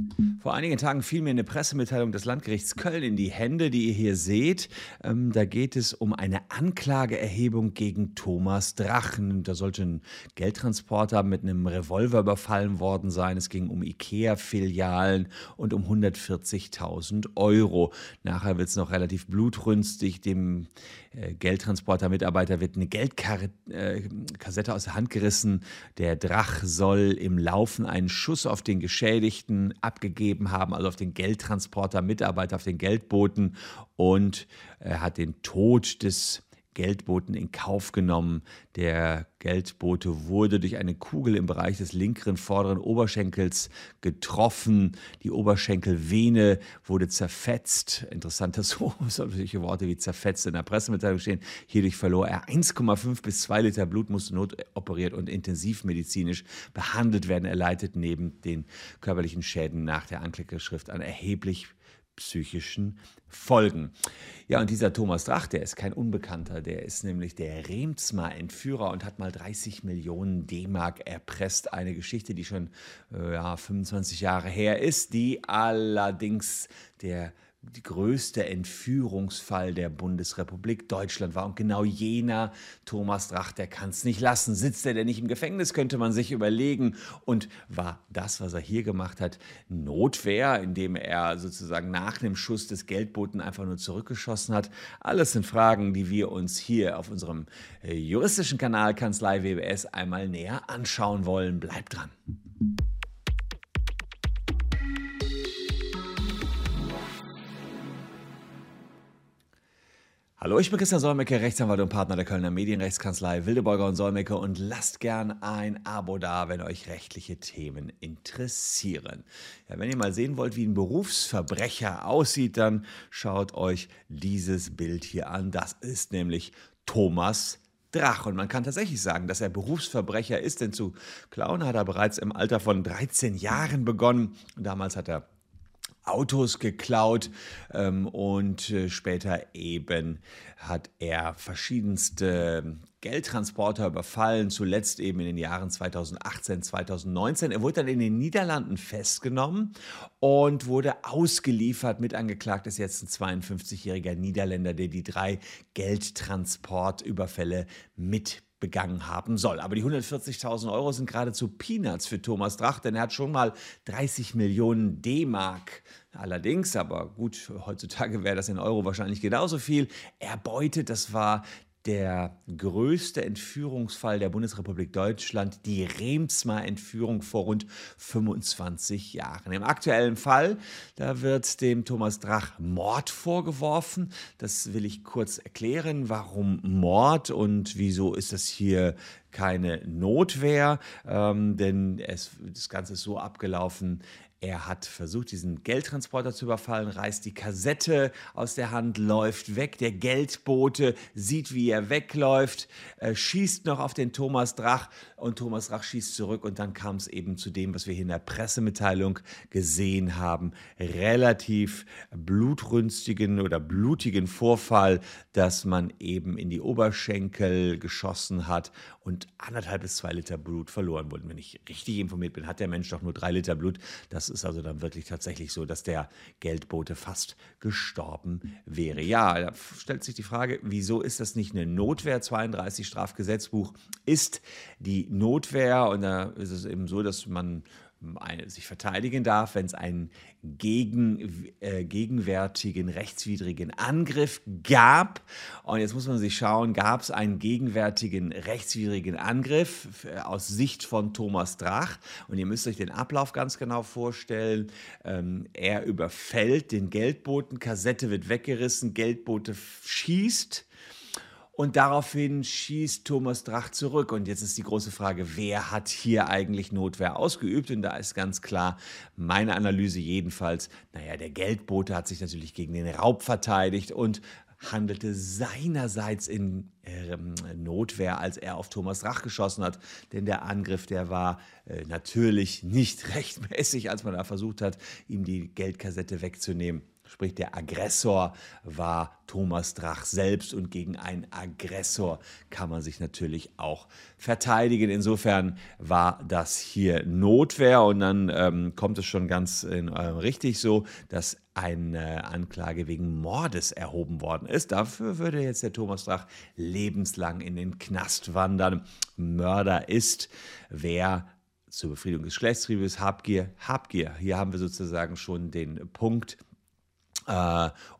Mm-hmm. Vor einigen Tagen fiel mir eine Pressemitteilung des Landgerichts Köln in die Hände, die ihr hier seht. Ähm, da geht es um eine Anklageerhebung gegen Thomas Drachen. Da sollte ein Geldtransporter mit einem Revolver überfallen worden sein. Es ging um IKEA-Filialen und um 140.000 Euro. Nachher wird es noch relativ blutrünstig. Dem äh, Geldtransporter-Mitarbeiter wird eine Geldkassette äh, aus der Hand gerissen. Der Drach soll im Laufen einen Schuss auf den Geschädigten abgegeben haben, also auf den Geldtransporter-Mitarbeiter, auf den Geldboten. Und er hat den Tod des Geldboten in Kauf genommen. Der Geldbote wurde durch eine Kugel im Bereich des linkeren vorderen Oberschenkels getroffen. Die Oberschenkelvene wurde zerfetzt. Interessant, dass so solche Worte wie zerfetzt in der Pressemitteilung stehen. Hierdurch verlor er 1,5 bis 2 Liter Blut, musste notoperiert und intensivmedizinisch behandelt werden. Er leidet neben den körperlichen Schäden nach der Anklageschrift an erheblich psychischen Folgen. Ja, und dieser Thomas Drach, der ist kein Unbekannter, der ist nämlich der Remsmar-Entführer und hat mal 30 Millionen D-Mark erpresst. Eine Geschichte, die schon äh, ja, 25 Jahre her ist, die allerdings der größte Entführungsfall der Bundesrepublik Deutschland war. Und genau jener Thomas Drach, der kann es nicht lassen. Sitzt er denn nicht im Gefängnis, könnte man sich überlegen. Und war das, was er hier gemacht hat, Notwehr, indem er sozusagen nach dem Schuss des Geldboten einfach nur zurückgeschossen hat? Alles sind Fragen, die wir uns hier auf unserem äh, juristischen Kanal Kanzlei WBS einmal näher anschauen wollen. Bleibt dran. Hallo, ich bin Christian Solmecke, Rechtsanwalt und Partner der Kölner Medienrechtskanzlei Wildeborger und Solmecke und lasst gern ein Abo da, wenn euch rechtliche Themen interessieren. Ja, wenn ihr mal sehen wollt, wie ein Berufsverbrecher aussieht, dann schaut euch dieses Bild hier an. Das ist nämlich Thomas Drach. Und man kann tatsächlich sagen, dass er Berufsverbrecher ist, denn zu klauen hat er bereits im Alter von 13 Jahren begonnen. Damals hat er Autos geklaut ähm, und äh, später eben hat er verschiedenste Geldtransporter überfallen, zuletzt eben in den Jahren 2018, 2019. Er wurde dann in den Niederlanden festgenommen und wurde ausgeliefert. Mit angeklagt ist jetzt ein 52-jähriger Niederländer, der die drei Geldtransportüberfälle mit begangen haben soll. Aber die 140.000 Euro sind geradezu Peanuts für Thomas Drach, denn er hat schon mal 30 Millionen D-Mark. Allerdings, aber gut, heutzutage wäre das in Euro wahrscheinlich genauso viel, erbeutet. Das war der größte Entführungsfall der Bundesrepublik Deutschland, die Remsmar-Entführung vor rund 25 Jahren. Im aktuellen Fall, da wird dem Thomas Drach Mord vorgeworfen. Das will ich kurz erklären. Warum Mord und wieso ist das hier keine Notwehr? Ähm, denn es, das Ganze ist so abgelaufen, er hat versucht, diesen Geldtransporter zu überfallen, reißt die Kassette aus der Hand, läuft weg. Der Geldbote sieht, wie er wegläuft, äh, schießt noch auf den Thomas Drach und Thomas Drach schießt zurück. Und dann kam es eben zu dem, was wir hier in der Pressemitteilung gesehen haben. Relativ blutrünstigen oder blutigen Vorfall, dass man eben in die Oberschenkel geschossen hat und anderthalb bis zwei Liter Blut verloren wurden. Wenn ich richtig informiert bin, hat der Mensch doch nur drei Liter Blut. Das ist also dann wirklich tatsächlich so, dass der Geldbote fast gestorben wäre. Ja, da stellt sich die Frage, wieso ist das nicht eine Notwehr? 32 Strafgesetzbuch ist die Notwehr und da ist es eben so, dass man sich verteidigen darf, wenn es einen gegen, äh, gegenwärtigen rechtswidrigen Angriff gab. Und jetzt muss man sich schauen, gab es einen gegenwärtigen rechtswidrigen Angriff äh, aus Sicht von Thomas Drach. Und ihr müsst euch den Ablauf ganz genau vorstellen. Ähm, er überfällt den Geldboten, Kassette wird weggerissen, Geldbote schießt und daraufhin schießt Thomas Drach zurück. Und jetzt ist die große Frage, wer hat hier eigentlich Notwehr ausgeübt? Und da ist ganz klar meine Analyse jedenfalls, naja, der Geldbote hat sich natürlich gegen den Raub verteidigt und handelte seinerseits in äh, Notwehr, als er auf Thomas Drach geschossen hat. Denn der Angriff, der war äh, natürlich nicht rechtmäßig, als man da versucht hat, ihm die Geldkassette wegzunehmen. Sprich, der Aggressor war Thomas Drach selbst und gegen einen Aggressor kann man sich natürlich auch verteidigen. Insofern war das hier Notwehr und dann ähm, kommt es schon ganz in, äh, richtig so, dass eine Anklage wegen Mordes erhoben worden ist. Dafür würde jetzt der Thomas Drach lebenslang in den Knast wandern. Mörder ist, wer zur Befriedigung des Geschlechtstriebes, Habgier, Habgier. Hier haben wir sozusagen schon den Punkt,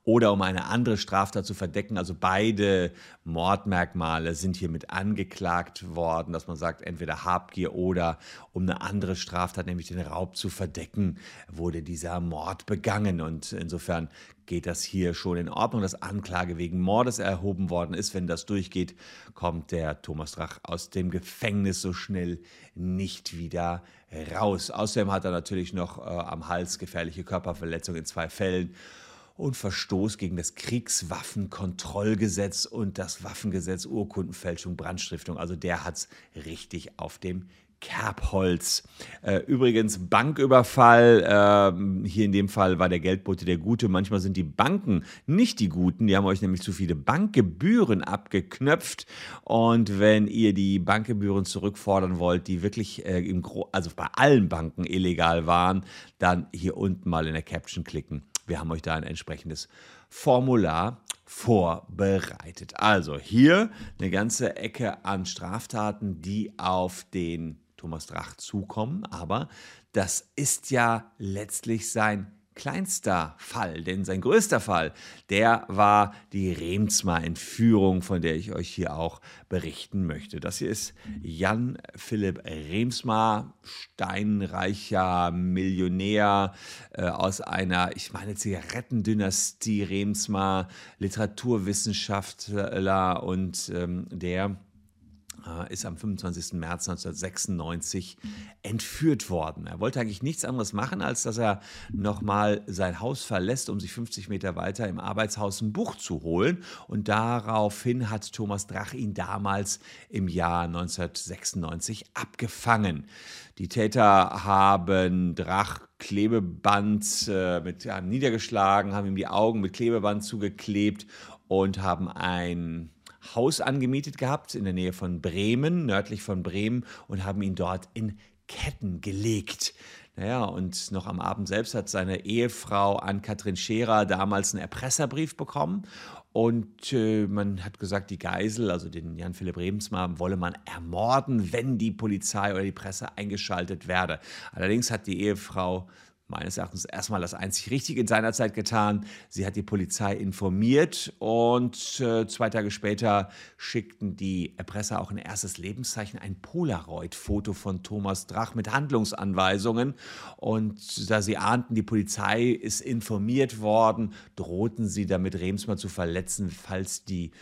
oder um eine andere Straftat zu verdecken. Also beide Mordmerkmale sind hiermit angeklagt worden, dass man sagt, entweder Habgier oder um eine andere Straftat, nämlich den Raub zu verdecken, wurde dieser Mord begangen. Und insofern geht das hier schon in Ordnung, dass Anklage wegen Mordes erhoben worden ist. Wenn das durchgeht, kommt der Thomas Drach aus dem Gefängnis so schnell nicht wieder raus. Außerdem hat er natürlich noch äh, am Hals gefährliche Körperverletzung in zwei Fällen und Verstoß gegen das Kriegswaffenkontrollgesetz und das Waffengesetz Urkundenfälschung, Brandstiftung. Also der hat es richtig auf dem Kerbholz. Äh, übrigens Banküberfall. Äh, hier in dem Fall war der Geldbote der Gute. Manchmal sind die Banken nicht die Guten. Die haben euch nämlich zu viele Bankgebühren abgeknöpft. Und wenn ihr die Bankgebühren zurückfordern wollt, die wirklich äh, also bei allen Banken illegal waren, dann hier unten mal in der Caption klicken. Wir haben euch da ein entsprechendes Formular vorbereitet. Also hier eine ganze Ecke an Straftaten, die auf den Thomas Drach zukommen, aber das ist ja letztlich sein kleinster Fall, denn sein größter Fall, der war die Remsmar-Entführung, von der ich euch hier auch berichten möchte. Das hier ist Jan Philipp Remsmar, steinreicher Millionär äh, aus einer, ich meine, Zigarettendynastie Remsmar, Literaturwissenschaftler und ähm, der ist am 25. März 1996 entführt worden. Er wollte eigentlich nichts anderes machen, als dass er nochmal sein Haus verlässt, um sich 50 Meter weiter im Arbeitshaus ein Buch zu holen. Und daraufhin hat Thomas Drach ihn damals im Jahr 1996 abgefangen. Die Täter haben Drach Klebeband äh, mit, ja, niedergeschlagen, haben ihm die Augen mit Klebeband zugeklebt und haben ein Haus angemietet gehabt in der Nähe von Bremen, nördlich von Bremen, und haben ihn dort in Ketten gelegt. Naja, und noch am Abend selbst hat seine Ehefrau Ann-Kathrin Scherer damals einen Erpresserbrief bekommen. Und äh, man hat gesagt, die Geisel, also den Jan Philipp Rebensmar, wolle man ermorden, wenn die Polizei oder die Presse eingeschaltet werde. Allerdings hat die Ehefrau meines Erachtens erstmal das einzig Richtige in seiner Zeit getan. Sie hat die Polizei informiert und äh, zwei Tage später schickten die Erpresser auch ein erstes Lebenszeichen, ein Polaroid-Foto von Thomas Drach mit Handlungsanweisungen. Und da sie ahnten, die Polizei ist informiert worden, drohten sie damit, Remsmar zu verletzen, falls die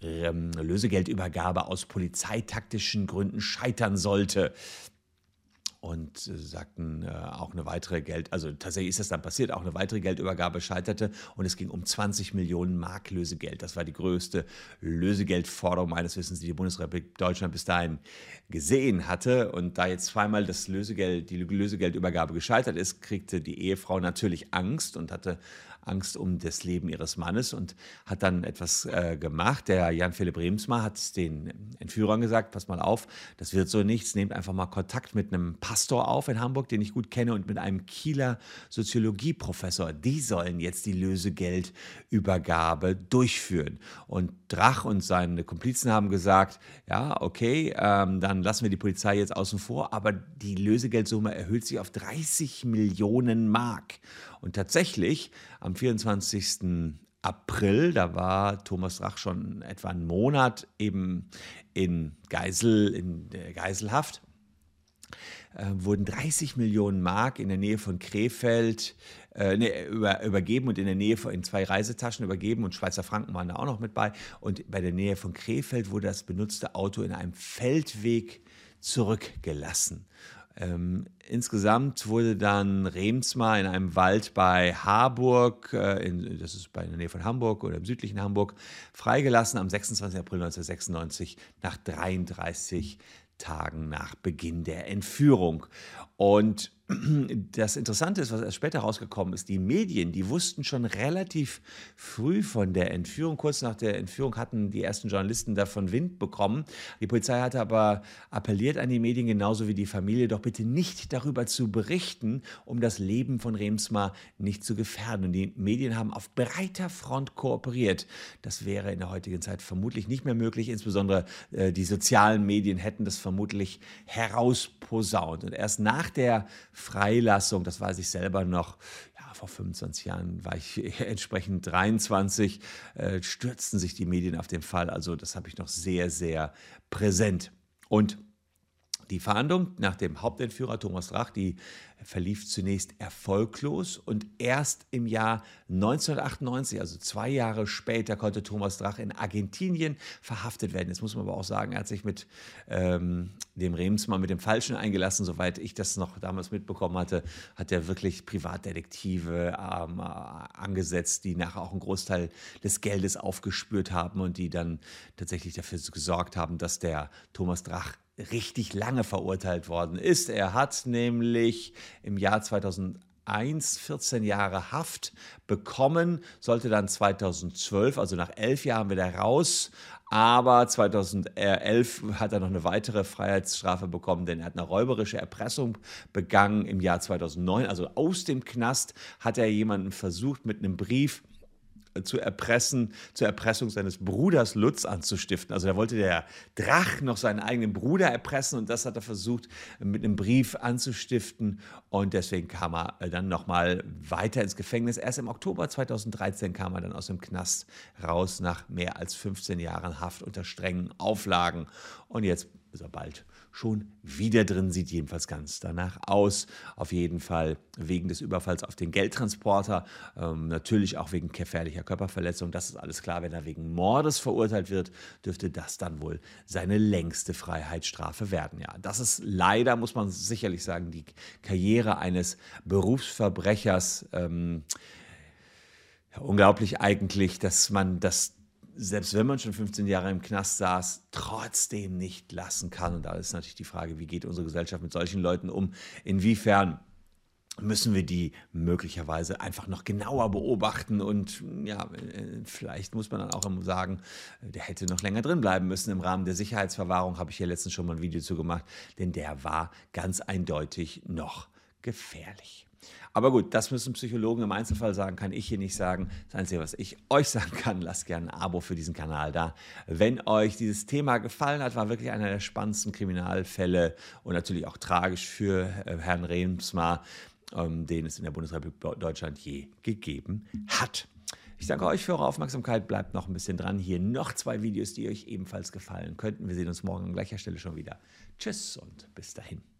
ähm, Lösegeldübergabe aus polizeitaktischen Gründen scheitern sollte und äh, sagten äh, auch eine weitere Geld, also tatsächlich ist das dann passiert, auch eine weitere Geldübergabe scheiterte und es ging um 20 Millionen Mark Lösegeld. Das war die größte Lösegeldforderung meines Wissens, die die Bundesrepublik Deutschland bis dahin gesehen hatte. Und da jetzt zweimal das Lösegeld, die Lösegeldübergabe gescheitert ist, kriegte die Ehefrau natürlich Angst und hatte Angst um das Leben ihres Mannes und hat dann etwas äh, gemacht. Der Jan Philipp Remsmar hat den Entführern gesagt, pass mal auf, das wird so nichts, nehmt einfach mal Kontakt mit einem Pastor auf in Hamburg, den ich gut kenne, und mit einem Kieler Soziologieprofessor. Die sollen jetzt die Lösegeldübergabe durchführen. Und Drach und seine Komplizen haben gesagt, ja, okay, ähm, dann lassen wir die Polizei jetzt außen vor, aber die Lösegeldsumme erhöht sich auf 30 Millionen Mark. Und tatsächlich am 24. April, da war Thomas Drach schon etwa einen Monat eben in Geisel, in Geiselhaft, äh, wurden 30 Millionen Mark in der Nähe von Krefeld äh, nee, über, übergeben und in der Nähe von in zwei Reisetaschen übergeben und Schweizer Franken waren da auch noch mit bei. Und bei der Nähe von Krefeld wurde das benutzte Auto in einem Feldweg zurückgelassen. Ähm, insgesamt wurde dann Remsmar in einem Wald bei Harburg, äh, in, das ist bei der Nähe von Hamburg oder im südlichen Hamburg, freigelassen am 26. April 1996 nach 33 Tagen nach Beginn der Entführung. Und das Interessante ist, was erst später rausgekommen ist, die Medien, die wussten schon relativ früh von der Entführung. Kurz nach der Entführung hatten die ersten Journalisten davon Wind bekommen. Die Polizei hatte aber appelliert an die Medien, genauso wie die Familie, doch bitte nicht darüber zu berichten, um das Leben von Remsmar nicht zu gefährden. Und die Medien haben auf breiter Front kooperiert. Das wäre in der heutigen Zeit vermutlich nicht mehr möglich. Insbesondere äh, die sozialen Medien hätten das vermutlich herausposaunt. Und erst nach der Freilassung, das weiß ich selber noch, vor 25 Jahren war ich entsprechend 23, äh, stürzten sich die Medien auf den Fall. Also das habe ich noch sehr, sehr präsent. Und die Fahndung nach dem Hauptentführer Thomas Drach, die verlief zunächst erfolglos und erst im Jahr 1998, also zwei Jahre später, konnte Thomas Drach in Argentinien verhaftet werden. Jetzt muss man aber auch sagen, er hat sich mit ähm, dem Remsmann, mit dem Falschen eingelassen, soweit ich das noch damals mitbekommen hatte, hat er wirklich Privatdetektive ähm, angesetzt, die nachher auch einen Großteil des Geldes aufgespürt haben und die dann tatsächlich dafür gesorgt haben, dass der Thomas Drach richtig lange verurteilt worden ist. Er hat nämlich im Jahr 2001 14 Jahre Haft bekommen, sollte dann 2012, also nach elf Jahren wieder raus. Aber 2011 hat er noch eine weitere Freiheitsstrafe bekommen, denn er hat eine räuberische Erpressung begangen im Jahr 2009. Also aus dem Knast hat er jemanden versucht, mit einem Brief zu erpressen, zur Erpressung seines Bruders Lutz anzustiften. Also da wollte der Drach noch seinen eigenen Bruder erpressen und das hat er versucht mit einem Brief anzustiften und deswegen kam er dann nochmal weiter ins Gefängnis. Erst im Oktober 2013 kam er dann aus dem Knast raus nach mehr als 15 Jahren Haft unter strengen Auflagen und jetzt ist er bald schon wieder drin, sieht jedenfalls ganz danach aus. Auf jeden Fall wegen des Überfalls auf den Geldtransporter, ähm, natürlich auch wegen gefährlicher Körperverletzung, das ist alles klar. Wenn er wegen Mordes verurteilt wird, dürfte das dann wohl seine längste Freiheitsstrafe werden. Ja, das ist leider, muss man sicherlich sagen, die Karriere eines Berufsverbrechers. Ähm, unglaublich eigentlich, dass man das selbst wenn man schon 15 Jahre im Knast saß, trotzdem nicht lassen kann. Und da ist natürlich die Frage, wie geht unsere Gesellschaft mit solchen Leuten um? Inwiefern müssen wir die möglicherweise einfach noch genauer beobachten und ja, vielleicht muss man dann auch sagen, der hätte noch länger drin bleiben müssen im Rahmen der Sicherheitsverwahrung, habe ich ja letztens schon mal ein Video zu gemacht, denn der war ganz eindeutig noch gefährlich. Aber gut, das müssen Psychologen im Einzelfall sagen, kann ich hier nicht sagen. Das Einzige, was ich euch sagen kann, lasst gerne ein Abo für diesen Kanal da. Wenn euch dieses Thema gefallen hat, war wirklich einer der spannendsten Kriminalfälle und natürlich auch tragisch für äh, Herrn Remsmar, ähm, den es in der Bundesrepublik Deutschland je gegeben hat. Ich danke euch für eure Aufmerksamkeit. Bleibt noch ein bisschen dran. Hier noch zwei Videos, die euch ebenfalls gefallen könnten. Wir sehen uns morgen an gleicher Stelle schon wieder. Tschüss und bis dahin.